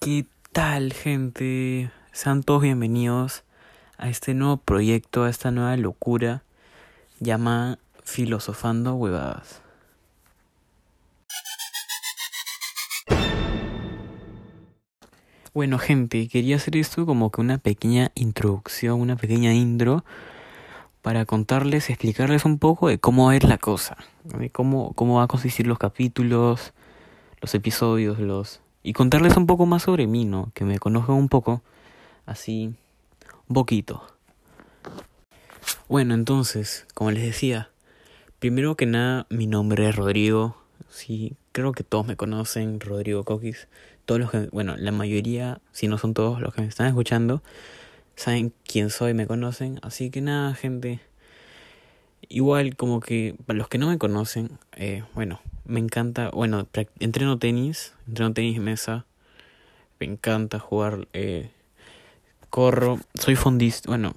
¿Qué tal, gente? Sean todos bienvenidos a este nuevo proyecto, a esta nueva locura llamada Filosofando Huevadas. Bueno, gente, quería hacer esto como que una pequeña introducción, una pequeña intro para contarles, explicarles un poco de cómo ir la cosa, de cómo, cómo va a consistir los capítulos, los episodios, los y contarles un poco más sobre mí, ¿no? Que me conozcan un poco, así, un poquito. Bueno, entonces, como les decía, primero que nada, mi nombre es Rodrigo. Sí, creo que todos me conocen, Rodrigo Coquis. Todos los que, bueno, la mayoría, si no son todos los que me están escuchando, saben quién soy, me conocen. Así que nada, gente. Igual como que para los que no me conocen, eh, bueno, me encanta, bueno, entreno tenis, entreno tenis mesa, me encanta jugar, eh, corro, soy fondista, bueno,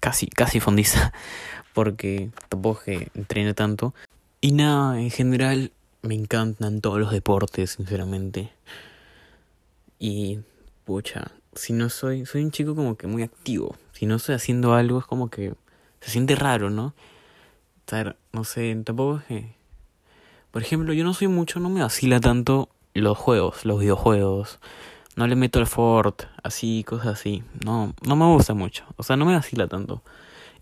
casi, casi fondista, porque tampoco que entrene tanto. Y nada, en general me encantan todos los deportes, sinceramente. Y, pucha, si no soy, soy un chico como que muy activo. Si no estoy haciendo algo es como que se siente raro, ¿no? Estar, no sé, tampoco es que por ejemplo, yo no soy mucho, no me vacila tanto los juegos, los videojuegos. No le meto el Ford, así, cosas así. No, no me gusta mucho. O sea, no me vacila tanto.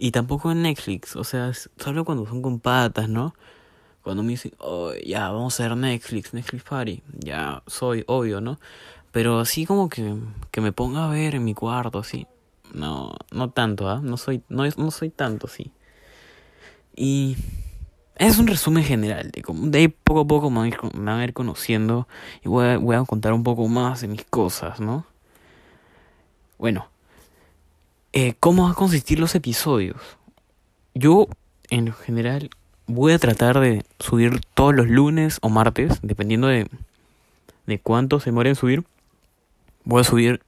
Y tampoco en Netflix. O sea, solo cuando son con patas, ¿no? Cuando me dicen, oh, ya, vamos a ver Netflix, Netflix Party. Ya, soy obvio, ¿no? Pero así como que, que me ponga a ver en mi cuarto, así. No, no tanto, ¿ah? No soy, no, no soy tanto, sí. Y es un resumen general de, de ahí poco a poco me van a ir, conociendo y voy a, contar un poco más de mis cosas, ¿no? Bueno, eh, ¿cómo van a consistir los episodios? Yo, en general, voy a tratar de subir todos los lunes o martes, dependiendo de, de cuánto se muere en subir. Voy a subir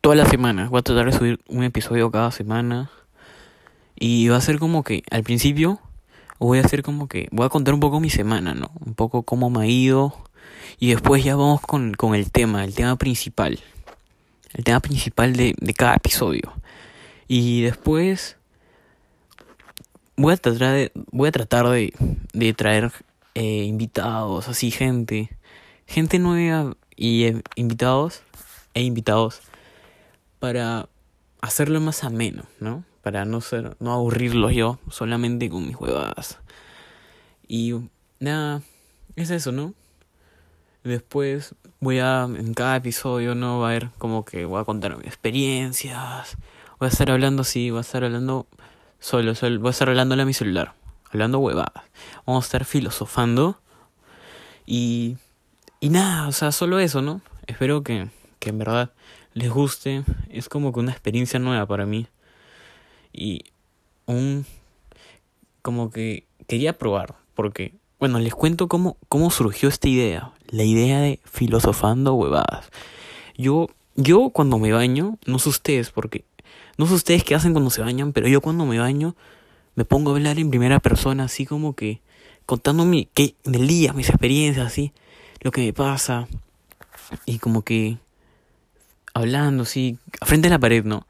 todas las semanas, voy a tratar de subir un episodio cada semana. Y va a ser como que al principio voy a hacer como que, voy a contar un poco mi semana, ¿no? Un poco cómo me ha ido. Y después ya vamos con, con el tema, el tema principal. El tema principal de, de cada episodio. Y después voy a tratar de, voy a tratar de, de traer eh, invitados, así gente, gente nueva y eh, invitados e invitados para hacerlo más ameno, ¿no? para no ser, no aburrirlos yo solamente con mis huevadas. Y nada, es eso, ¿no? Después voy a, en cada episodio, ¿no? Va a haber como que voy a contar mis experiencias. Voy a estar hablando así, voy a estar hablando solo, solo voy a estar hablándole a mi celular, hablando huevadas. Vamos a estar filosofando. Y, y nada, o sea, solo eso, ¿no? Espero que, que en verdad les guste. Es como que una experiencia nueva para mí y un como que quería probar porque bueno les cuento cómo cómo surgió esta idea la idea de filosofando huevadas yo yo cuando me baño no sé ustedes porque no sé ustedes qué hacen cuando se bañan pero yo cuando me baño me pongo a hablar en primera persona así como que contándome que del día mis experiencias así lo que me pasa y como que hablando así frente a la pared no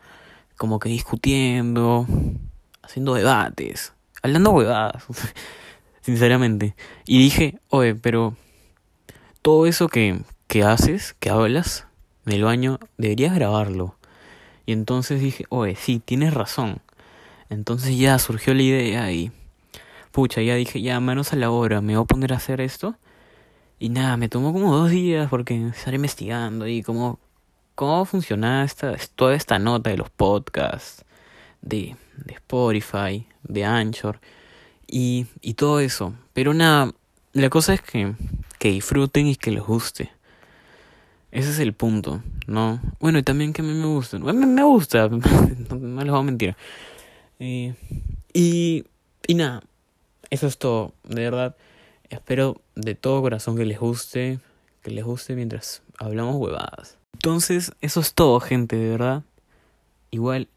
como que discutiendo, haciendo debates, hablando huevadas, sinceramente. Y dije, oye, pero todo eso que, que haces, que hablas en el baño, deberías grabarlo. Y entonces dije, oye, sí, tienes razón. Entonces ya surgió la idea y, pucha, ya dije, ya, manos a la obra, me voy a poner a hacer esto. Y nada, me tomó como dos días porque estar investigando y como cómo funciona esta, toda esta nota de los podcasts, de, de Spotify, de Anchor y, y todo eso. Pero nada, la cosa es que, que disfruten y que les guste. Ese es el punto, ¿no? Bueno, y también que a mí me gusta. Me, me gusta, no les voy a mentir. Eh, y, y nada, eso es todo, de verdad. Espero de todo corazón que les guste, que les guste mientras hablamos huevadas. Entonces, eso es todo, gente, de verdad. Igual,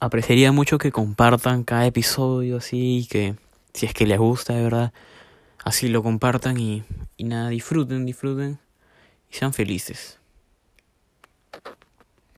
apreciaría mucho que compartan cada episodio así, que si es que les gusta, de verdad, así lo compartan y, y nada, disfruten, disfruten. y sean felices.